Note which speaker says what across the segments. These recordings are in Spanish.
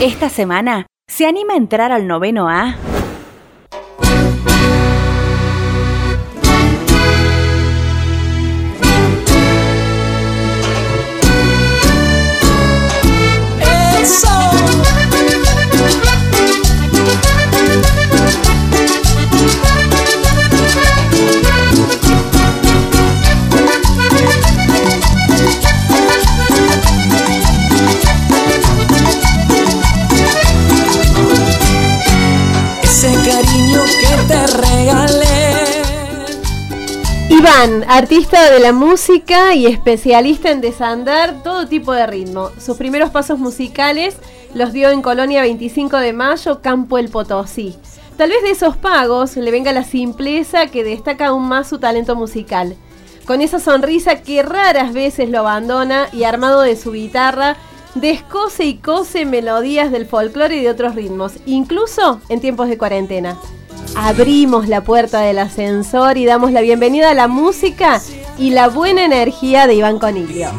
Speaker 1: Esta semana se anima a entrar al noveno A.
Speaker 2: Artista de la música y especialista en desandar todo tipo de ritmo. Sus primeros pasos musicales los dio en Colonia 25 de Mayo, Campo El Potosí. Tal vez de esos pagos le venga la simpleza que destaca aún más su talento musical. Con esa sonrisa que raras veces lo abandona y armado de su guitarra, descose y cose melodías del folclore y de otros ritmos, incluso en tiempos de cuarentena. Abrimos la puerta del ascensor y damos la bienvenida a la música y la buena energía de Iván Coniglio.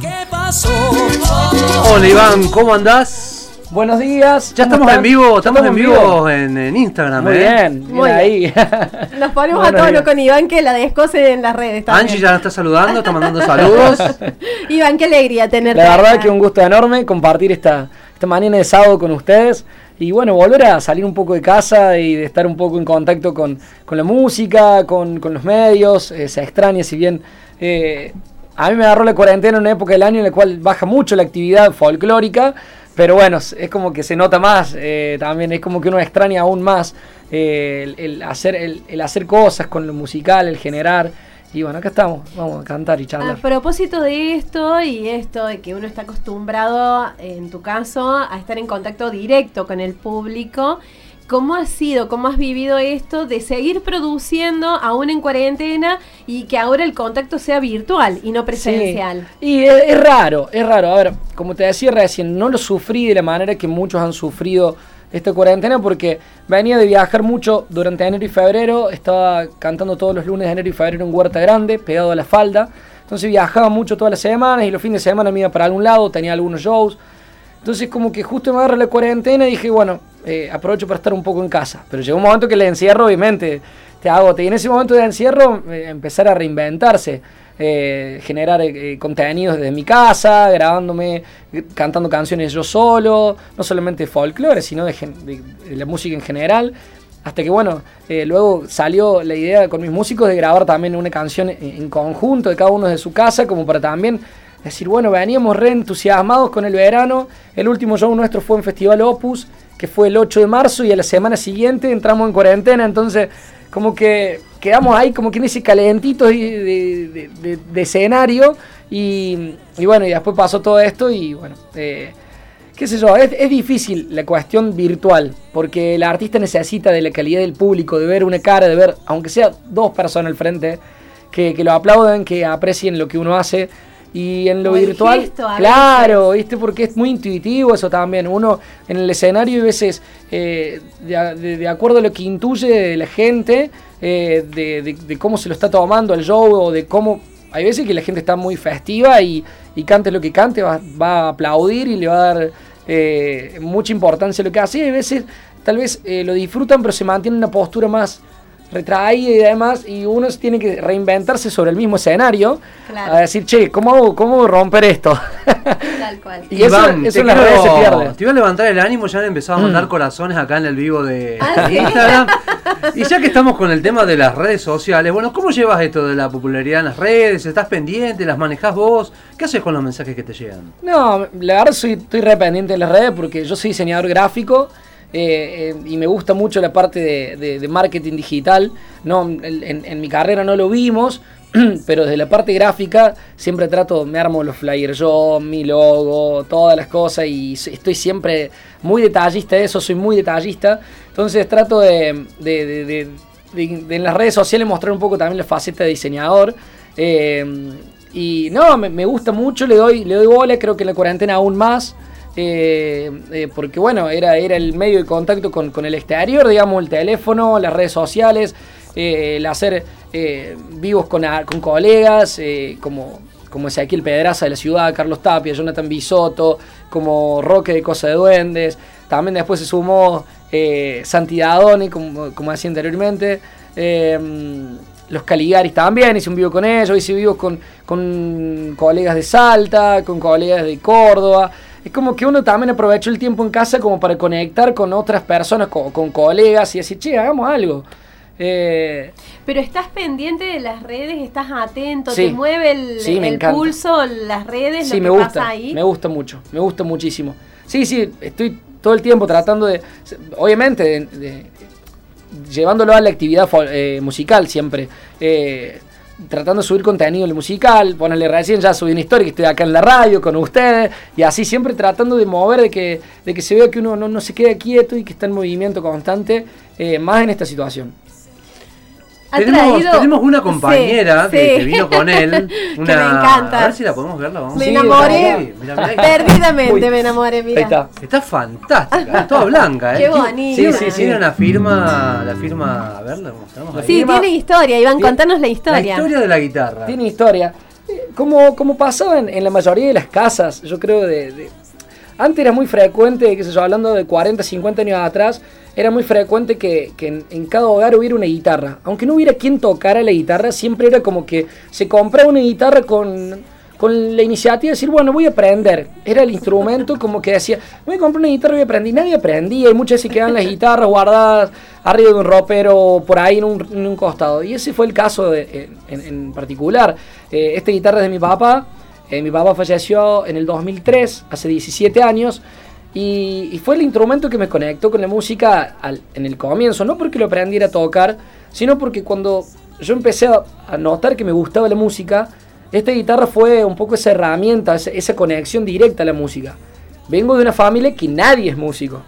Speaker 3: Hola Iván, ¿cómo andás?
Speaker 4: Buenos días.
Speaker 3: Ya
Speaker 4: ¿cómo
Speaker 3: estamos en vivo, estamos en vivo en, en Instagram,
Speaker 4: Muy
Speaker 3: ¿eh?
Speaker 4: bien,
Speaker 2: Muy
Speaker 4: bien ahí.
Speaker 2: Nos ponemos
Speaker 4: Buenos
Speaker 2: a tono con Iván que la descose en las redes también.
Speaker 3: Angie ya nos está saludando, está mandando saludos.
Speaker 2: Iván, qué alegría tenerte.
Speaker 4: La verdad
Speaker 2: acá.
Speaker 4: que un gusto enorme compartir esta, esta mañana de sábado con ustedes y bueno, volver a salir un poco de casa y de estar un poco en contacto con, con la música, con, con los medios, eh, se extraña si bien eh, a mí me agarró la cuarentena en una época del año en la cual baja mucho la actividad folclórica, pero bueno, es como que se nota más eh, también, es como que uno extraña aún más el, hacer, el hacer cosas con lo musical, el generar. Y bueno, acá estamos, vamos a cantar y
Speaker 2: A
Speaker 4: charlar.
Speaker 2: propósito de esto y esto de que uno está acostumbrado, en tu caso, a estar en contacto directo con el público, ¿cómo ha sido, cómo has vivido esto de seguir produciendo aún en cuarentena y que ahora el contacto sea virtual y no presencial?
Speaker 4: Sí. Y es, es raro, es raro. A ver, como te decía recién, no lo sufrí de la manera que muchos han sufrido esta cuarentena porque venía de viajar mucho durante enero y febrero, estaba cantando todos los lunes de enero y febrero en Huerta Grande, pegado a la falda. Entonces viajaba mucho todas las semanas y los fines de semana me iba para algún lado, tenía algunos shows. Entonces como que justo me agarra la cuarentena y dije, bueno, eh, aprovecho para estar un poco en casa. Pero llegó un momento que el encierro obviamente te agota. Y en ese momento de encierro eh, empezar a reinventarse. Eh, generar eh, contenidos desde mi casa, grabándome, eh, cantando canciones yo solo, no solamente folclore, sino de, de- de la música en general. Hasta que bueno, eh, luego salió la idea con mis músicos de grabar también una canción en, en conjunto de cada uno de su casa, como para también decir, bueno, veníamos re entusiasmados con el verano. El último show nuestro fue en Festival Opus, que fue el 8 de marzo, y a la semana siguiente entramos en cuarentena, entonces como que quedamos ahí como quien dice calentitos de, de- de- escenario y, y bueno, y después pasó todo esto y bueno, eh, qué sé yo, es, es difícil la cuestión virtual, porque el artista necesita de la calidad del público, de ver una cara, de ver, aunque sea dos personas al frente, que, que lo aplaudan, que aprecien lo que uno hace. Y en lo
Speaker 2: O
Speaker 4: virtual,
Speaker 2: gesto a
Speaker 4: claro, ¿viste? Porque es muy intuitivo eso también. Uno en el escenario, a veces, eh, de, a- de- de acuerdo a lo que intuye de la gente, eh, de, cómo se lo está tomando el show, o de cómo. Hay veces que la gente está muy festiva y, y cante lo que cante, va, va a aplaudir y le va a dar eh, mucha importancia a lo que hace. Y hay veces, tal vez eh, lo disfrutan, pero se mantiene en una postura más retraída y demás, y uno tiene que reinventarse sobre el mismo escenario,
Speaker 2: Claro.
Speaker 4: a decir, che, ¿cómo, cómo romper esto?
Speaker 2: Tal cual.
Speaker 4: Y eso-
Speaker 3: Iván,
Speaker 4: eso
Speaker 3: te
Speaker 4: en las
Speaker 3: quiero-
Speaker 4: redes se pierde.
Speaker 3: Te iba a levantar el ánimo, ya han empezado a mandar corazones acá en el vivo de
Speaker 2: Ah, ¿sí?
Speaker 3: Instagram. Y ya que estamos con el tema de las redes sociales, bueno, ¿cómo llevas esto de la popularidad en las redes? ¿Estás pendiente? ¿Las manejás vos? ¿Qué haces con los mensajes que te llegan?
Speaker 4: No, la verdad soy, estoy re pendiente de las redes porque yo soy diseñador gráfico eh, eh, y me gusta mucho la parte de, marketing digital. No, en, mi carrera no lo vimos, pero desde la parte gráfica siempre trato, me armo los flyers yo, mi logo, todas las cosas y estoy siempre muy detallista de eso, soy muy detallista. Entonces trato de- de en las redes sociales mostrar un poco también la faceta de diseñador. Eh, y no, me, me gusta mucho, le doy, le doy bola, creo que en la cuarentena aún más. Eh, porque bueno, era, era el medio de contacto con, el exterior, digamos, el teléfono, las redes sociales, eh, el hacer eh, vivos con, con colegas, como, como Ezequiel Pedraza de la ciudad, Carlos Tapia, Jonathan Bisotto, como Roque de Cosa de Duendes. También después se sumó Santidadoni, como, como decía anteriormente. Eh, los Caligaris también, hice un vivo con ellos, hice vivos con, con colegas de Salta, con colegas de Córdoba. Es como que uno también aprovechó el tiempo en casa como para conectar con otras personas, con, con colegas y decir, che, hagamos algo. Eh,
Speaker 2: Pero estás pendiente de las redes, estás atento,
Speaker 4: Sí.
Speaker 2: te mueve el,
Speaker 4: Sí,
Speaker 2: el pulso, las redes,
Speaker 4: Sí,
Speaker 2: lo
Speaker 4: me
Speaker 2: que
Speaker 4: gusta,
Speaker 2: pasa ahí.
Speaker 4: me gusta mucho, me gusta muchísimo. Sí, sí, estoy todo el tiempo tratando de, obviamente, de- de- llevándolo a la actividad eh, musical siempre. eh, tratando de subir contenido en el musical, ponerle recién ya subí una historia que estoy acá en la radio con ustedes y así siempre tratando de mover, de que, de que se vea que uno no, no se quede quieto y que está en movimiento constante, eh, más en esta situación.
Speaker 2: Ha
Speaker 3: Tenemos,
Speaker 2: traído-
Speaker 3: tenemos una compañera
Speaker 2: Sí,
Speaker 3: que,
Speaker 2: sí.
Speaker 3: que vino con él.
Speaker 2: Que me encanta.
Speaker 3: A ver si la podemos ver. La vamos
Speaker 2: Me
Speaker 4: Sí,
Speaker 2: enamoré. Perdidamente
Speaker 4: Uy.
Speaker 2: me enamoré, mira.
Speaker 4: Ahí está.
Speaker 3: Está fantástica, toda blanca, ¿eh?
Speaker 2: Qué.
Speaker 3: Tiene,
Speaker 4: Sí, sí, sí.
Speaker 3: tiene una firma, la firma, a ver, la mostramos ahí.
Speaker 2: Sí, tiene historia, Iván,
Speaker 4: Tiene-
Speaker 2: contanos la
Speaker 3: La
Speaker 2: historia.
Speaker 3: historia de la guitarra.
Speaker 4: Tiene historia. Eh, Como, como pasaba en, en la mayoría de las casas, yo creo de, de- Antes era muy frecuente, qué sé yo, hablando de 40, 50 años atrás, era muy frecuente que, en, cada hogar hubiera una guitarra. Aunque no hubiera quien tocara la guitarra, siempre era como que se compraba una guitarra con, con la iniciativa de decir, bueno, voy a aprender. Era el instrumento como que decía, voy a comprar una guitarra y voy a aprender. Y nadie aprendía y muchas veces quedaban las guitarras guardadas arriba de un ropero, por ahí en un, en un costado. Y ese fue el caso en, en particular. Eh, esta guitarra es de mi papá. Eh, mi papá falleció en el 2003, hace 17 años. Y, y fue el instrumento que me conectó con la música al- en el comienzo. No porque lo aprendiera a tocar, sino porque cuando yo empecé a, notar que me gustaba la música, esta guitarra fue un poco esa herramienta, esa, esa conexión directa a la música. Vengo de una familia que nadie es músico.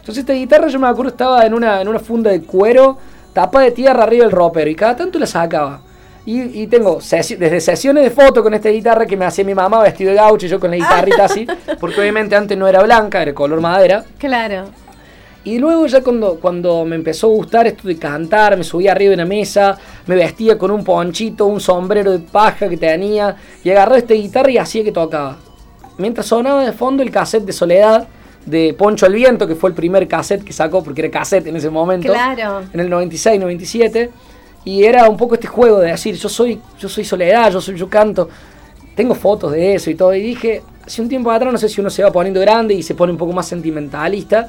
Speaker 4: Entonces esta guitarra yo me acuerdo estaba en una, en una funda de cuero, tapa de tierra arriba del ropero y cada tanto la sacaba. Y, y tengo sesi- desde sesiones de foto con esta guitarra que me hacía mi mamá vestido de gaucho y yo con la guitarrita así, porque obviamente antes no era blanca, era color madera.
Speaker 2: Claro.
Speaker 4: Y luego ya cuando, cuando me empezó a gustar esto de cantar, me subía arriba de una mesa, me vestía con un ponchito, un sombrero de paja que tenía, y agarraba esta guitarra y hacía que tocaba. Mientras sonaba de fondo el cassette de Soledad, de Poncho al Viento, que fue el primer cassette que sacó, porque era cassette en ese momento,
Speaker 2: Claro.
Speaker 4: en el 96, 97, y era un poco este juego de decir, yo soy, yo soy Soledad, yo soy, yo canto, tengo fotos de eso y todo, y dije, hace un tiempo atrás, no sé si uno se va poniendo grande y se pone un poco más sentimentalista,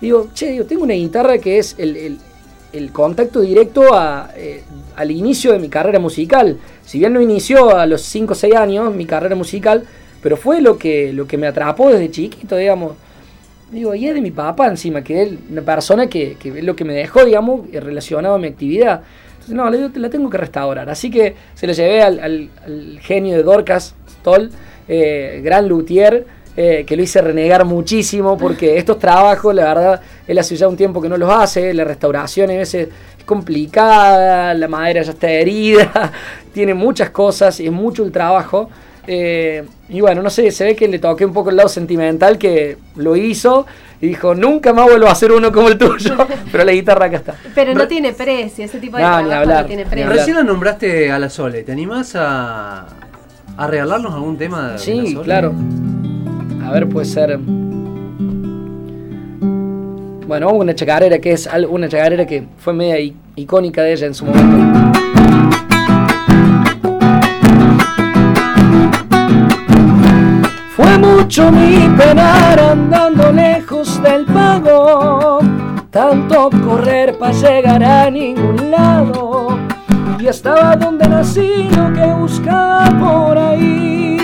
Speaker 4: digo, che, digo, tengo una guitarra que es el, el- contacto directo a, eh, al inicio de mi carrera musical. Si bien no inició a los 5 o 6 años mi carrera musical, pero fue lo que, lo que me atrapó desde chiquito, digamos. Digo, y es de mi papá encima, que es una persona que, que es lo que me dejó, digamos, relacionado a mi actividad. No, la, la tengo que restaurar. Así que se la llevé al, al- al genio de Dorcas, Stoll, eh, gran luthier, eh, que lo hice renegar muchísimo, porque estos trabajos, la verdad, él hace ya un tiempo que no los hace, la restauración a veces es complicada, la madera ya está herida, tiene muchas cosas, y es mucho el trabajo. Eh, y bueno, no sé, se ve que le toqué un poco el lado sentimental que lo hizo y dijo, nunca más vuelvo a hacer uno como el tuyo, pero la guitarra acá está.
Speaker 2: Pero no
Speaker 3: Re-
Speaker 2: tiene precio, ese tipo de
Speaker 4: No, ni
Speaker 2: trabajo
Speaker 4: hablar,
Speaker 2: no tiene precio.
Speaker 3: Recién la nombraste a la Sole. ¿Te animás a, a regalarnos algún tema de la
Speaker 4: Sí,
Speaker 3: Sole?
Speaker 4: claro. A ver, puede ser... Bueno, una chacarera que es una chacarera que fue media i- icónica de ella en su momento. Fue mucho mi penar andando lejos del pago, tanto correr para llegar a ningún lado. Y estaba donde nací lo que buscaba por ahí.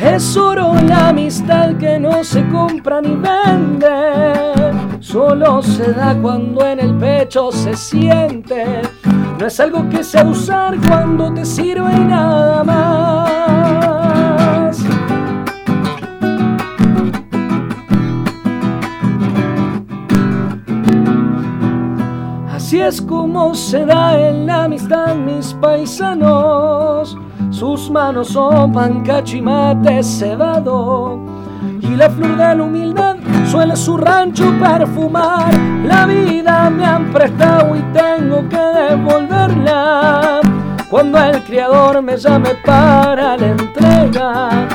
Speaker 4: Es oro la amistad que no se compra ni vende. Solo se da cuando en el pecho se siente. No es algo que se usar cuando te sirve y nada más. Así es como se da en la amistad mis paisanos. Sus manos son pan, cacho y mate cebado. Y la flor de la humildad suele su rancho perfumar. La vida me han prestado y tengo que devolverla. cuando el criador me llame para la entrega,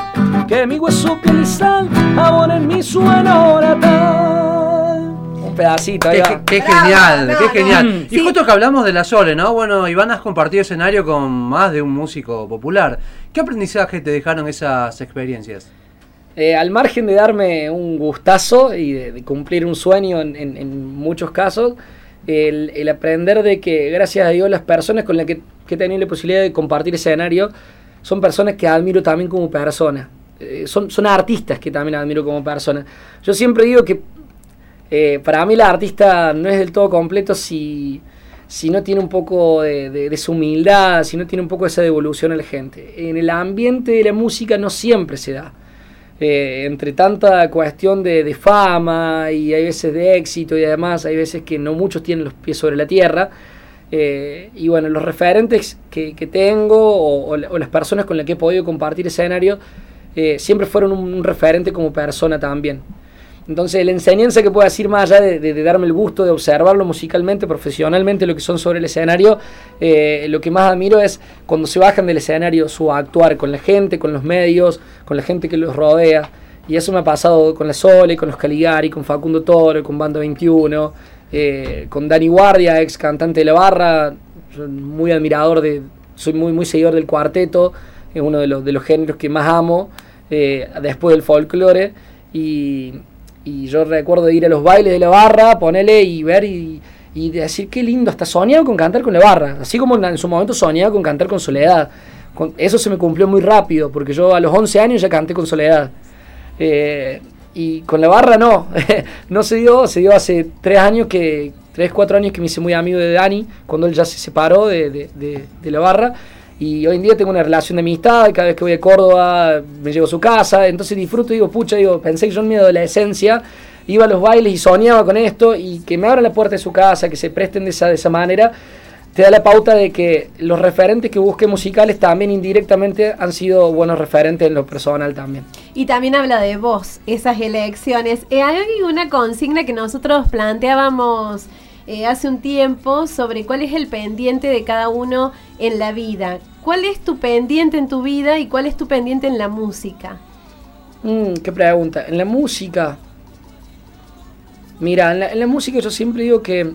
Speaker 4: que mi hueso, piel y sal abonen mi suelo natal. Un pedacito, ahí
Speaker 3: Qué,
Speaker 4: va.
Speaker 3: qué genial,
Speaker 2: no,
Speaker 3: qué
Speaker 2: no.
Speaker 3: genial. Y
Speaker 2: Sí.
Speaker 3: justo que hablamos de la Sole, ¿no? Bueno, Iván has compartido escenario con más de un músico popular. ¿Qué aprendizaje te dejaron esas experiencias?
Speaker 4: Eh, al margen de darme un gustazo y de, de cumplir un sueño en, muchos casos, el, aprender de que gracias a Dios las personas con las que, que he tenido la posibilidad de compartir escenario son personas que admiro también como personas. Eh, son, son artistas que también admiro como personas. Yo siempre digo que eh, para mí el artista no es del todo completo si, si no tiene un poco de, de- de su humildad, si no tiene un poco esa devolución a la gente. En el ambiente de la música no siempre se da. Eh, entre tanta cuestión de, fama y hay veces de éxito y además hay veces que no muchos tienen los pies sobre la tierra. Eh, y bueno, los referentes que, tengo o, o la- o las personas con las que he podido compartir escenario eh, siempre fueron un referente como persona también. Entonces, la enseñanza que puedo decir más allá de, darme el gusto de observarlo musicalmente, profesionalmente, lo que son sobre el escenario, eh, lo que más admiro es cuando se bajan del escenario su actuar con la gente, con los medios, con la gente que los rodea. Y eso me ha pasado con la Sole, con los Caligari, con Facundo Toro, con Banda 21, eh, con Dani Guardia, ex cantante de la barra, muy admirador de, soy muy, muy seguidor del cuarteto, es uno de los, de los géneros que más amo, eh, después del folclore. Y, y yo recuerdo ir a los bailes de la barra, ponerle y ver y, y decir qué lindo, hasta soñaba con cantar con la barra, así como en, su momento soñaba con cantar con Soledad. Eso se me cumplió muy rápido, porque yo a los 11 años ya canté con Soledad. Eh, y con la barra no, no se dio, se dio hace tres años que, tres, cuatro años que me hice muy amigo de Dani, cuando él ya se separó de- de- de la barra. Y hoy en día tengo una relación de amistad, cada vez que voy a Córdoba me llevo a su casa, entonces disfruto, digo, pucha, digo, pensé que yo en mi adolescencia iba a los bailes y soñaba con esto, y que me abran la puerta de su casa, que se presten de esa, de esa manera, te da la pauta de que los referentes que busqué musicales también indirectamente han sido buenos referentes en lo personal también.
Speaker 2: Y también habla de vos, esas elecciones. Eh, hay una consigna que nosotros planteábamos eh, hace un tiempo sobre cuál es el pendiente de cada uno en la vida. ¿Cuál es tu pendiente en tu vida y cuál es tu pendiente en la música?
Speaker 4: Mm, qué pregunta. En la música. Mira, en la, en la música yo siempre digo que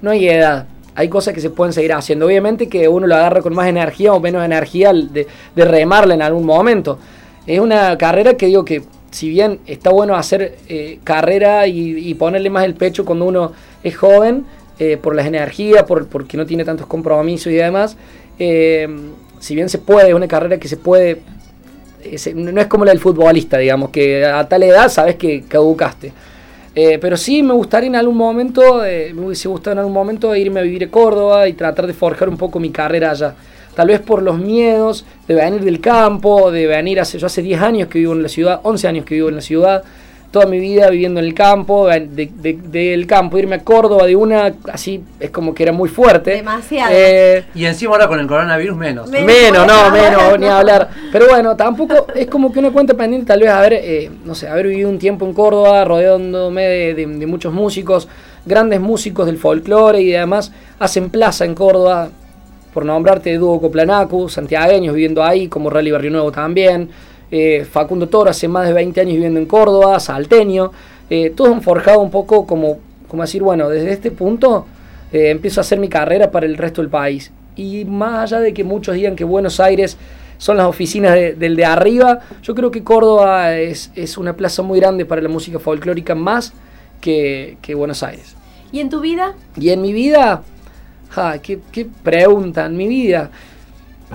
Speaker 4: no hay edad. Hay cosas que se pueden seguir haciendo. Obviamente que uno lo agarra con más energía o menos energía de, de remarla en algún momento. Es una carrera que digo que si bien está bueno hacer eh, carrera y, ponerle más el pecho cuando uno es joven, eh, por las energías, por, porque no tiene tantos compromisos y demás, eh, si bien se puede, es una carrera que se puede no es como la del futbolista, digamos, que a tal edad sabes que caducaste. Pero sí me gustaría en algún momento, me hubiese gustado en algún momento irme a vivir a Córdoba y tratar de forjar un poco mi carrera allá. Tal vez por los miedos de venir del campo, de venir hace, yo hace 10 años que vivo en la ciudad, 11 años que vivo en la ciudad, toda mi vida viviendo en el campo, de- de- del campo, irme a Córdoba de una, así es como que era muy fuerte.
Speaker 2: Demasiado.
Speaker 4: Eh,
Speaker 3: Y encima ahora con el coronavirus menos.
Speaker 2: Me-
Speaker 4: Menos, no, menos, ni hablar. Pero bueno, tampoco es como que una cuenta pendiente, tal vez haber, eh, no sé, haber vivido un tiempo en Córdoba, rodeándome de, de- de muchos músicos, grandes músicos del folclore y además hacen plaza en Córdoba, por nombrarte Dúo Coplanacu, santiagueños viviendo ahí, como Rally Barrio Nuevo también, eh, Facundo Toro hace más de 20 años viviendo en Córdoba, salteño, eh, todos han forjado un poco como, como decir, bueno, desde este punto eh, empiezo a hacer mi carrera para el resto del país. Y más allá de que muchos digan que Buenos Aires son las oficinas de- del de arriba, yo creo que Córdoba es, es una plaza muy grande para la música folclórica más que, que Buenos Aires.
Speaker 2: ¿Y en tu vida?
Speaker 4: Y en mi vida, ja, qué, qué pregunta, en mi vida,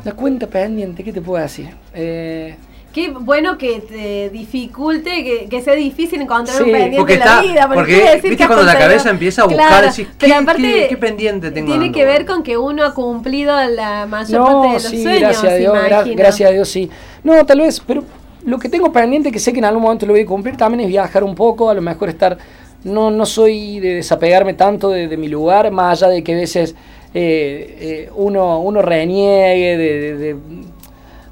Speaker 4: la cuenta pendiente, ¿qué te puedo decir? Eh,
Speaker 2: Qué bueno que te dificulte, que, que sea difícil encontrar
Speaker 4: Sí,
Speaker 2: un pendiente
Speaker 3: porque
Speaker 2: en la
Speaker 3: está-
Speaker 2: vida.
Speaker 3: porque,
Speaker 2: decir
Speaker 3: viste,
Speaker 2: que
Speaker 3: cuando la cabeza empieza a buscar,
Speaker 2: Claro,
Speaker 3: decís,
Speaker 2: pero
Speaker 3: ¿qué-
Speaker 2: aparte
Speaker 3: qué- qué pendiente tengo
Speaker 2: Tiene
Speaker 3: dando
Speaker 2: que ver con que uno ha cumplido la mayor parte de los
Speaker 4: sí,
Speaker 2: sueños,
Speaker 4: gracias a Dios, gra- gracias a Dios, sí. No, tal vez, pero lo que tengo pendiente, que sé que en algún momento lo voy a cumplir, también es viajar un poco, a lo mejor estar, no, no soy de desapegarme tanto de, mi lugar, más allá de que a veces eh, eh, uno, uno reniegue, de,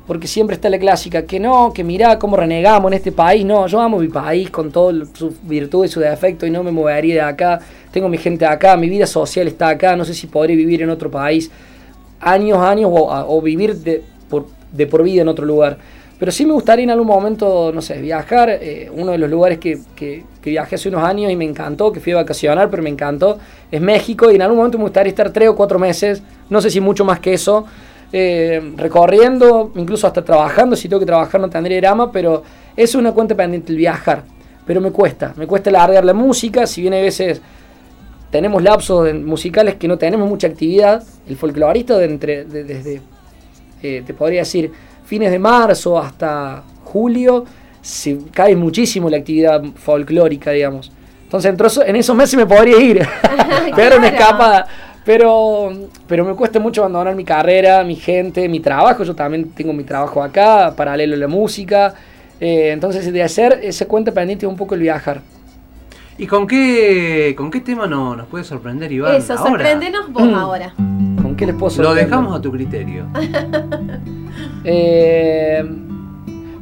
Speaker 4: porque siempre está la clásica, que no, que mirá cómo renegamos en este país, no, yo amo mi país con todas sus virtudes y sus defectos y no me movería de acá, tengo mi gente acá, mi vida social está acá, no sé si podré vivir en otro país. Años, años o, o vivir de por, de por vida en otro lugar. Pero sí me gustaría en algún momento, no sé, viajar. eh, uno de los lugares que, que- viajé hace unos años y me encantó, que fui a vacacionar, pero me encantó, es México. Y en algún momento me gustaría estar tres o cuatro meses, no sé si mucho más que eso, eh, recorriendo, incluso hasta trabajando. Si tengo que trabajar no tendría drama, pero es una cuenta pendiente el viajar. Pero me cuesta, me cuesta largar la música, si bien a veces tenemos lapsos musicales que no tenemos mucha actividad. El folclorista de entre, de- desde, eh, te podría decir, fines de marzo hasta julio, se cae muchísimo la actividad folclórica, digamos. Entonces, en, esos meses me podría ir, pegar una escapada. Pero, pero me cuesta mucho abandonar mi carrera, mi gente, mi trabajo. Yo también tengo mi trabajo acá, paralelo a la música. Eh, entonces, de hacer ese cuenta pendiente un poco el viajar.
Speaker 3: ¿Y con qué, con qué tema no, nos puede sorprender, Iván?
Speaker 2: Eso,
Speaker 3: ahora?
Speaker 2: sorpréndenos vos
Speaker 4: Mm.
Speaker 2: ahora.
Speaker 4: ¿Con qué les puedo
Speaker 3: Lo
Speaker 4: sorprender?
Speaker 3: dejamos a tu criterio.
Speaker 4: Eh,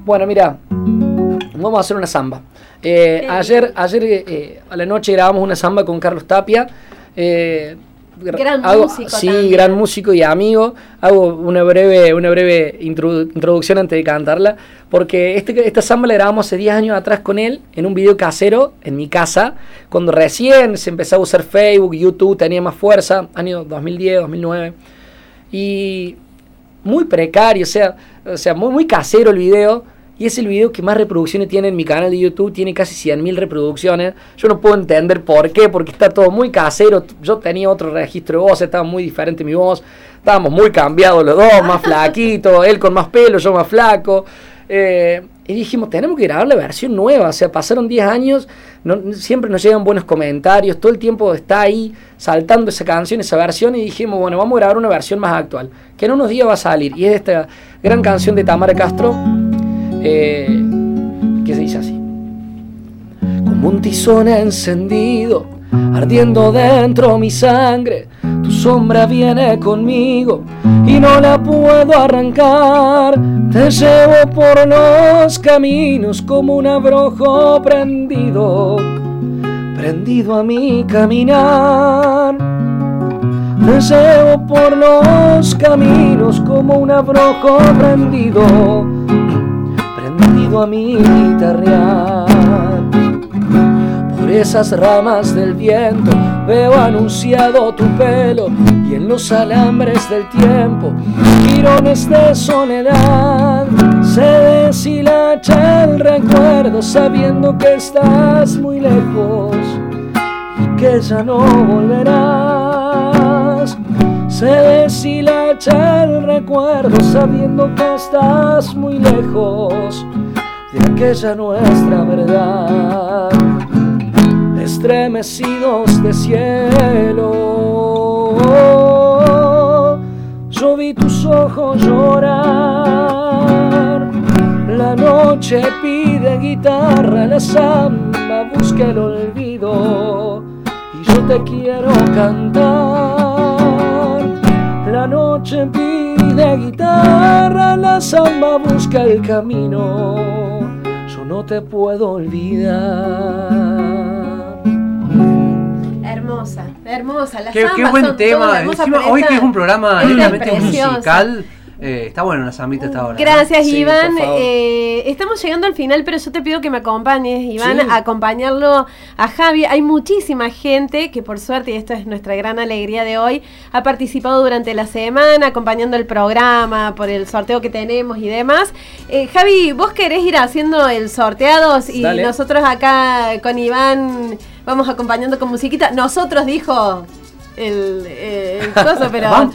Speaker 4: bueno, mira, vamos a hacer una samba. Eh, ayer ayer eh, a la noche grabamos una samba con Carlos Tapia. eh,
Speaker 2: Gran
Speaker 4: hago-
Speaker 2: músico
Speaker 4: Sí,
Speaker 2: también.
Speaker 4: gran músico y amigo. Hago una breve, una breve introdu- introducción antes de cantarla. Porque este, esta samba la grabamos hace 10 años atrás con él en un video casero en mi casa. Cuando recién se empezó a usar Facebook, YouTube, tenía más fuerza, año 2010, 2009. Y muy precario, o sea, o sea muy, muy casero el video. Y es el video que más reproducciones tiene en mi canal de YouTube, tiene casi 100.000 reproducciones. Yo no puedo entender por qué, porque está todo muy casero. Yo tenía otro registro de voz, estaba muy diferente mi voz. Estábamos muy cambiados los dos, más flaquitos, él con más pelo, yo más flaco. Eh, y dijimos, tenemos que grabar la versión nueva. O sea, pasaron 10 años, no- siempre nos llegan buenos comentarios, todo el tiempo está ahí saltando esa canción, esa versión. Y dijimos, bueno, vamos a grabar una versión más actual, que en unos días va a salir. Y es esta gran canción de Tamara Castro, eh, que se dice así. Como un tizón encendido, ardiendo dentro mi sangre, tu sombra viene conmigo y no la puedo arrancar. Te llevo por los caminos como un abrojo prendido, prendido a mi caminar. Te llevo por los caminos como un abrojo prendido, a mi guitarrear. Por esas ramas del viento veo anunciado tu pelo y en los alambres del tiempo, girones de soledad, se deshilacha el recuerdo sabiendo que estás muy lejos y que ya no volverás. Se deshilacha el recuerdo sabiendo que estás muy lejos de aquella nuestra verdad. Estremecidos de cielo, yo vi tus ojos llorar. La noche pide guitarra, la samba busca el olvido y yo te quiero cantar. La noche pide guitarra, la samba busca el camino. No te puedo olvidar.
Speaker 2: Hermosa, hermosa.
Speaker 3: Qué, buen
Speaker 2: son
Speaker 3: tema. Encima, hoy que es un programa netamente musical, eh, está bueno una zambita hasta ahora.
Speaker 2: Gracias, Iván. Eh, estamos llegando al final, pero yo te pido que me acompañes, Iván,
Speaker 4: Sí.
Speaker 2: a acompañarlo a Javi. Hay muchísima gente que, por suerte, y esto es nuestra gran alegría de hoy, ha participado durante la semana, acompañando el programa, por el sorteo que tenemos y demás. Eh, Javi, ¿vos querés ir haciendo el sorteados y
Speaker 4: Dale.
Speaker 2: nosotros acá con Iván vamos acompañando con musiquita? Nosotros, dijo el, eh, el coso, pero...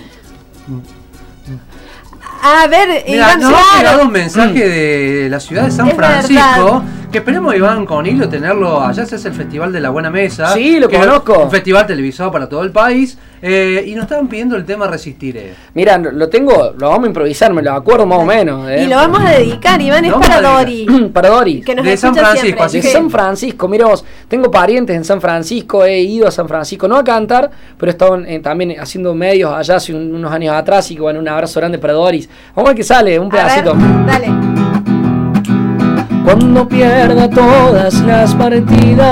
Speaker 2: A ver,
Speaker 3: Mira, nos ha llegado un mensaje de la ciudad de San Francisco. Que esperemos, Iván, con hilo tenerlo. Allá se hace el Festival de la Buena Mesa.
Speaker 4: Sí, lo
Speaker 3: que
Speaker 4: conozco.
Speaker 3: Un festival televisado para todo el país. eh, y nos estaban pidiendo el tema Resistiré.
Speaker 4: Mira, lo tengo, lo vamos a improvisar, me lo acuerdo más o menos. ¿eh?
Speaker 2: Y lo vamos a dedicar, Iván, es para Dori.
Speaker 4: Para Dori.
Speaker 2: Que nos
Speaker 3: De San Francisco,
Speaker 2: siempre.
Speaker 3: así
Speaker 4: De San Francisco, mira vos, tengo parientes en San Francisco, he ido a San Francisco, no a cantar, pero estaban eh, también haciendo medios allá hace un- unos años atrás y que bueno, un abrazo grande para Doris. Vamos a ver qué sale, un
Speaker 2: A ver,
Speaker 4: pedacito.
Speaker 2: dale.
Speaker 4: Cuando pierda todas las partidas,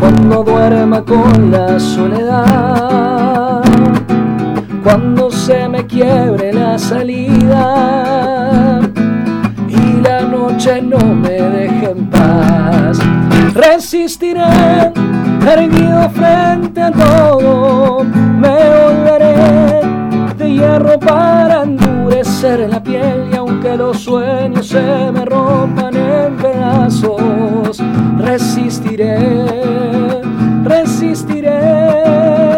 Speaker 4: cuando duerma con la soledad, cuando se me quiebre la salida y la noche no me deje en paz. Resistiré, erguido frente a todo, me volveré de hierro para endurecer la piel y aunque los sueños se me rompan en pedazos, resistiré, resistiré.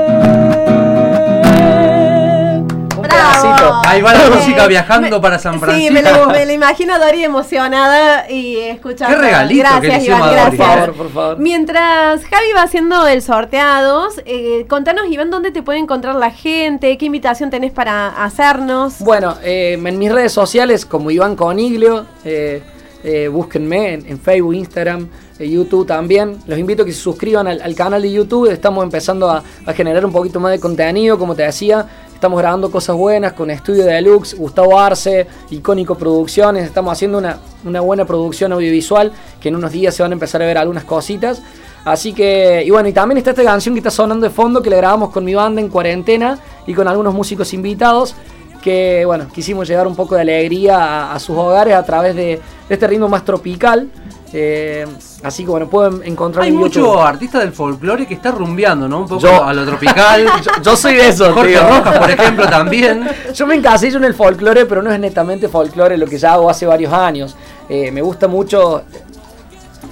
Speaker 3: Ahí va la
Speaker 2: Eh,
Speaker 3: música viajando
Speaker 2: me-
Speaker 3: para San
Speaker 2: Sí,
Speaker 3: Francisco.
Speaker 2: me lo, me lo imagino a Dori emocionada y escuchando.
Speaker 3: Qué regalito que le
Speaker 2: Gracias,
Speaker 3: hicimos
Speaker 2: Iván,
Speaker 3: a Dori.
Speaker 2: gracias.
Speaker 4: Por favor, por favor.
Speaker 2: Mientras Javi va haciendo el sorteados, eh, contanos, Iván, dónde te puede encontrar la gente, qué invitación tenés para hacernos.
Speaker 4: Bueno, eh, en mis redes sociales como Iván Coniglio, eh, eh, búsquenme en, en Facebook, Instagram, eh, YouTube también. Los invito a que se suscriban al, al canal de YouTube. Estamos empezando a, a generar un poquito más de contenido, como te decía. Estamos grabando cosas buenas con Estudio Deluxe, Gustavo Arce, Icónico Producciones. Estamos haciendo una, una buena producción audiovisual que en unos días se van a empezar a ver algunas cositas. Así que, y bueno, y también está esta canción que está sonando de fondo que la grabamos con mi banda en cuarentena y con algunos músicos invitados que bueno, quisimos llevar un poco de alegría a, sus hogares a través de este ritmo más tropical. Eh, así que bueno, pueden encontrar
Speaker 3: Hay
Speaker 4: en
Speaker 3: mucho
Speaker 4: YouTube.
Speaker 3: artista del folclore que está rumbeando, ¿no? Un poco
Speaker 4: Yo-
Speaker 3: a lo tropical.
Speaker 4: Yo, yo soy de eso,
Speaker 3: Jorge
Speaker 4: tío.
Speaker 3: Rojas, por ejemplo, también.
Speaker 4: Yo me encasillo en el folclore, pero no es netamente folclore lo que ya hago hace varios años. Eh, me gusta mucho.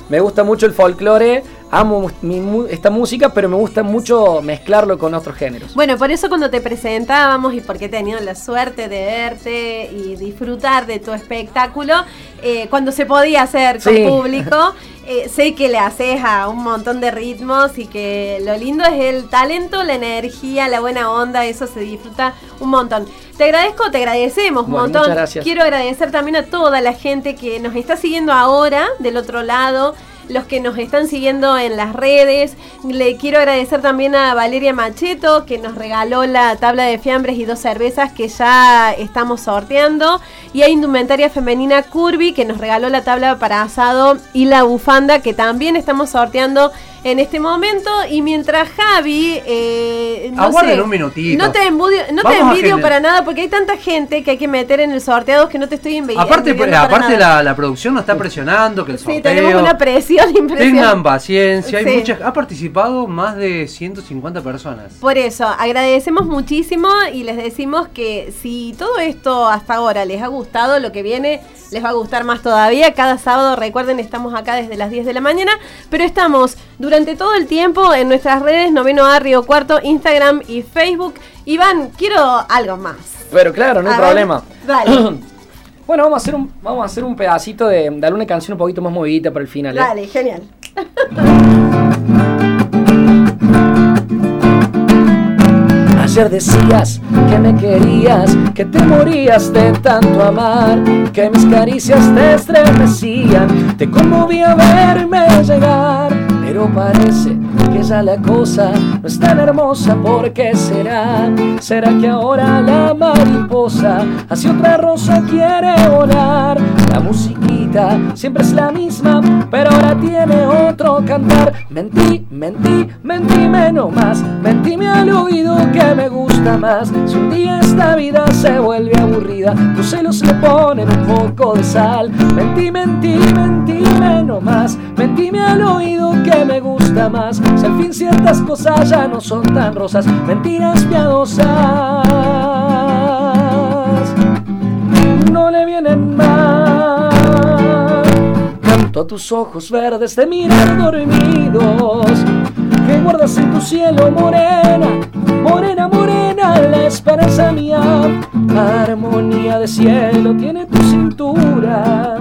Speaker 4: Me gusta mucho el folclore, amo mi esta música, pero me gusta mucho mezclarlo con otros géneros.
Speaker 2: Bueno, por eso cuando te presentábamos y porque he tenido la suerte de verte y disfrutar de tu espectáculo, eh, cuando se podía hacer con
Speaker 4: Sí.
Speaker 2: público, eh, sé que le haces a un montón de ritmos y que lo lindo es el talento, la energía, la buena onda, eso se disfruta un montón. Te agradezco, te agradecemos un
Speaker 4: Bueno,
Speaker 2: montón.
Speaker 4: muchas gracias.
Speaker 2: Quiero agradecer también a toda la gente que nos está siguiendo ahora del otro lado los que nos están siguiendo en las redes. Le quiero agradecer también a Valeria Macheto que nos regaló la tabla de fiambres y dos cervezas que ya estamos sorteando. Y a Indumentaria Femenina Curvy que nos regaló la tabla para asado y la bufanda que también estamos sorteando en este momento. Y mientras Javi... eh, no
Speaker 3: Aguarden
Speaker 2: sé,
Speaker 3: un minutito.
Speaker 2: No te envidio, no te envidio para nada porque hay tanta gente que hay que meter en el sorteado que no te estoy envi-
Speaker 3: Aparte,
Speaker 2: envidiando para
Speaker 3: aparte
Speaker 2: nada.
Speaker 3: la, la producción nos está presionando, que el
Speaker 2: Sí,
Speaker 3: sorteo.
Speaker 2: tenemos una presión impresionante.
Speaker 3: Tengan paciencia, hay
Speaker 2: Sí.
Speaker 3: muchas, ha participado más de 150 personas.
Speaker 2: Por eso, agradecemos muchísimo y les decimos que si todo esto hasta ahora les ha gustado, lo que viene les va a gustar más todavía. Cada sábado, recuerden, estamos acá desde las 10 de la mañana, pero estamos durante todo el tiempo en nuestras redes, Noveno A, Río Cuarto, Instagram y Facebook. Iván, quiero algo más.
Speaker 4: Pero claro, no hay problema.
Speaker 2: Dale,
Speaker 4: Bueno, vamos a hacer un, vamos a hacer un pedacito de, de alguna canción un poquito más movidita para el final. ¿eh?
Speaker 2: dale, genial.
Speaker 4: Ayer decías que me querías, que te morías de tanto amar, que mis caricias te estremecían, te conmovía verme llegar, pero parece que ya la cosa no es tan hermosa, ¿por qué será? ¿Será que ahora la mariposa hacia otra rosa quiere volar? La musiquita siempre es la misma, pero ahora tiene otro cantar. Mentí, mentí, mentíme no más, mentíme al oído que me gusta más. Si un día esta vida se vuelve aburrida, tus celos le ponen un poco de sal. Mentí, mentí, mentíme no más, mentíme al oído que me gusta más. Si al fin ciertas cosas ya no son tan rosas, mentiras piadosas no le vienen mal. Canto a tus ojos verdes de mirar dormidos, que guardas en tu cielo morena, morena, morena, la esperanza mía. Armonía de cielo tiene tu cintura.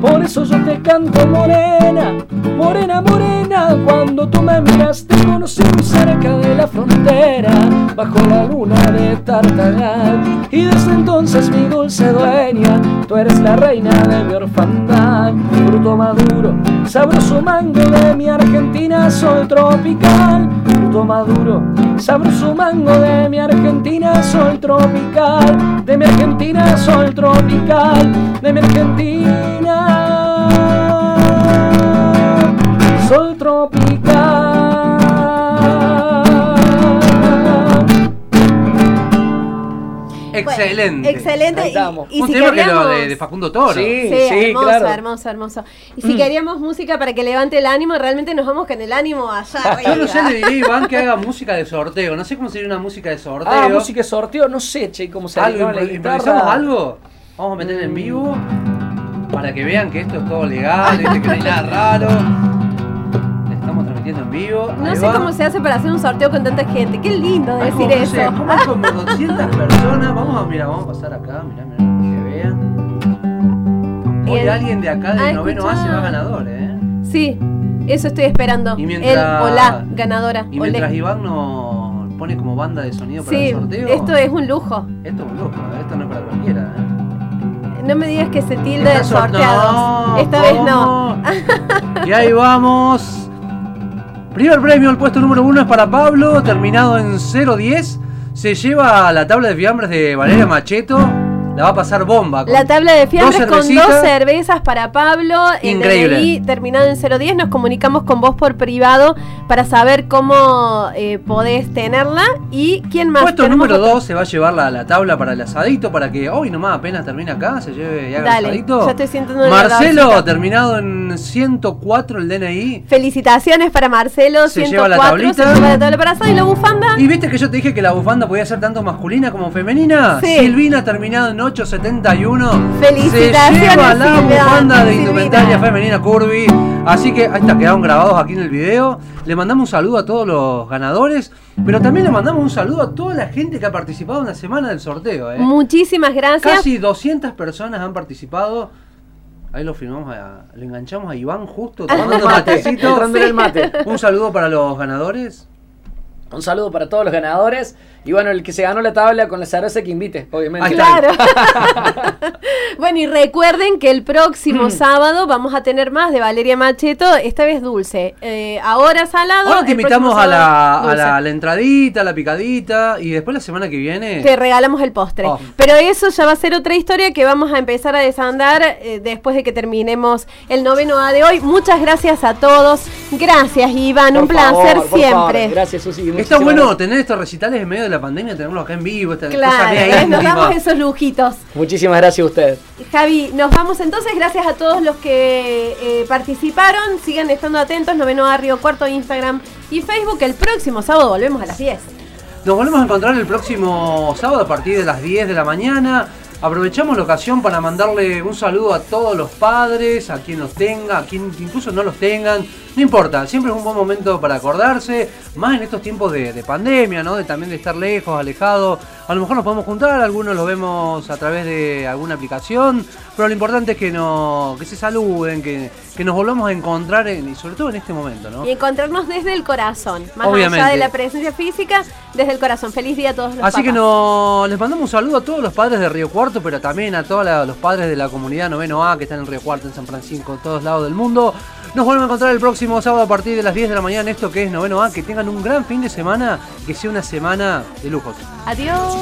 Speaker 4: Por eso yo te canto morena, morena, morena. Cuando tú me miras te conocí muy cerca de la frontera, bajo la luna de Tartagal. Y desde entonces mi dulce dueña, tú eres la reina de mi orfandad. Fruto maduro, sabroso mango de mi Argentina, sol tropical. Fruto maduro, sabroso mango de mi Argentina, sol tropical. De mi Argentina, sol tropical. De mi Argentina. Sol tropical.
Speaker 3: Excelente.
Speaker 2: Excelente. Y, y
Speaker 3: un
Speaker 2: si
Speaker 3: tema que lo
Speaker 2: queríamos-
Speaker 3: de, de Facundo Toro.
Speaker 4: Sí.
Speaker 2: Sí, hermoso,
Speaker 4: claro.
Speaker 2: hermoso, hermoso. Y si queríamos música para que levante el ánimo, realmente nos vamos con el ánimo allá arriba.
Speaker 3: Yo no sé, le diría Iván que haga música de sorteo. No sé cómo sería una música de sorteo.
Speaker 4: Ah, música de sorteo, no sé, che, cómo se
Speaker 3: ¿Algo,
Speaker 4: la.
Speaker 3: ¿Improvisamos algo? Vamos a meter en vivo para que vean que esto es todo legal, que no hay nada raro. Transmitiendo en vivo.
Speaker 2: No
Speaker 3: Ahí
Speaker 2: sé
Speaker 3: va.
Speaker 2: cómo se hace para hacer un sorteo con tanta gente. Qué lindo decir
Speaker 3: como,
Speaker 2: eso.
Speaker 3: sé, como hay como 200 personas. Vamos a, mira, vamos a pasar acá, mirá, mirá, que vean. Hoy alguien de acá del
Speaker 2: Ah,
Speaker 3: noveno A se va ganador, ¿eh?
Speaker 2: Sí, eso estoy esperando.
Speaker 3: Y mientras-
Speaker 2: Él o la ganadora.
Speaker 3: Y
Speaker 2: Olé.
Speaker 3: mientras Iván nos pone como banda de sonido para
Speaker 2: Sí,
Speaker 3: el sorteo.
Speaker 2: esto es un lujo.
Speaker 3: Esto es un loco, ¿eh? esto no es para cualquiera, ¿eh?
Speaker 2: No me digas que se tilde de sorteados.
Speaker 3: No,
Speaker 2: Esta vez no.
Speaker 3: y ahí vamos. Primer premio, el puesto número uno es para Pablo, terminado en 0-10. Se lleva la tabla de fiambres de Valeria Macheto. La va a pasar bomba. con
Speaker 2: La tabla de fiambres
Speaker 3: dos
Speaker 2: con dos cervezas para Pablo. El
Speaker 3: Increíble.
Speaker 2: DNI terminado en 010. Nos comunicamos con vos por privado para saber cómo eh, podés tenerla y quién más.
Speaker 3: Puesto número
Speaker 2: otro-
Speaker 3: 2 se va a llevar la, la tabla para el asadito para que hoy nomás apenas termina acá se lleve y haga
Speaker 2: Dale,
Speaker 3: el asadito.
Speaker 2: ya estoy sintiendo el
Speaker 3: Marcelo, terminado en 104 el DNI.
Speaker 2: Felicitaciones para Marcelo,
Speaker 3: Se
Speaker 2: 104,
Speaker 3: lleva la tablita.
Speaker 2: se lleva la tabla para asado y la bufanda.
Speaker 3: ¿Y viste que yo te dije que la bufanda podía ser tanto masculina como femenina?
Speaker 2: Sí.
Speaker 3: Silvina terminado en 871.
Speaker 2: Felicitaciones,
Speaker 3: Se lleva la bufanda de indumentaria femenina Curvy. Así que ahí está, quedaron grabados aquí en el video. Le mandamos un saludo a todos los ganadores, pero también le mandamos un saludo a toda la gente que ha participado en la semana del sorteo. ¿eh?
Speaker 2: Muchísimas gracias.
Speaker 3: Casi 200 personas han participado. Ahí lo filmamos, a- le enganchamos a Iván justo tomando matecito.
Speaker 4: el mate.
Speaker 3: Un saludo para los ganadores.
Speaker 4: Un saludo para todos los ganadores. Y bueno, el que se ganó la tabla con la cerveza que invite, obviamente.
Speaker 2: Claro. bueno, y recuerden que el
Speaker 3: Mm.
Speaker 2: próximo sábado vamos a tener más de Valeria Macheto, esta vez dulce. Eh, ahora salado.
Speaker 3: Ahora te invitamos a la, a, la, a la entradita, a la picadita y después la semana que viene.
Speaker 2: Te regalamos el postre.
Speaker 3: Oh.
Speaker 2: Pero eso ya va a ser otra historia que vamos a empezar a desandar eh, después de que terminemos el noveno A de hoy. Muchas gracias a todos. Gracias, Iván.
Speaker 4: Por
Speaker 2: un placer
Speaker 4: favor,
Speaker 2: siempre.
Speaker 4: favor. Gracias, Susi.
Speaker 3: Está bueno
Speaker 4: gracias.
Speaker 3: tener estos recitales en medio de la pandemia, tenerlos acá en vivo, esta
Speaker 2: Claro, nos damos esos lujitos.
Speaker 4: Muchísimas gracias a ustedes.
Speaker 2: Javi, nos vamos entonces. Gracias a todos los que eh, participaron. Sigan estando atentos. Noveno A Río Cuarto, Instagram y Facebook. El próximo sábado volvemos a las 10.
Speaker 3: Nos volvemos a encontrar el próximo sábado a partir de las 10 de la mañana. Aprovechamos la ocasión para mandarle un saludo a todos los padres, a quien los tenga, a quien incluso no los tengan. No importa, siempre es un buen momento para acordarse, más en estos tiempos de, de pandemia. De también de estar lejos, alejados. A lo mejor nos podemos juntar, algunos los vemos a través de alguna aplicación, pero lo importante es que, no, que se saluden, que, que nos volvamos a encontrar, en- y sobre todo en este momento, ¿no?
Speaker 2: Y encontrarnos desde el corazón. Más
Speaker 3: Obviamente.
Speaker 2: allá de la presencia física, desde el corazón. Feliz día a todos los
Speaker 3: Así que no, les mandamos un saludo a todos los padres de Río Cuarto, pero también a todos los padres de la comunidad noveno A que están en Río Cuarto, en San Francisco, en todos lados del mundo. Nos vuelven a encontrar el próximo sábado a partir de las 10 de la mañana en esto que es noveno A. Que tengan un gran fin de semana, que sea una semana de lujos.
Speaker 2: Adiós.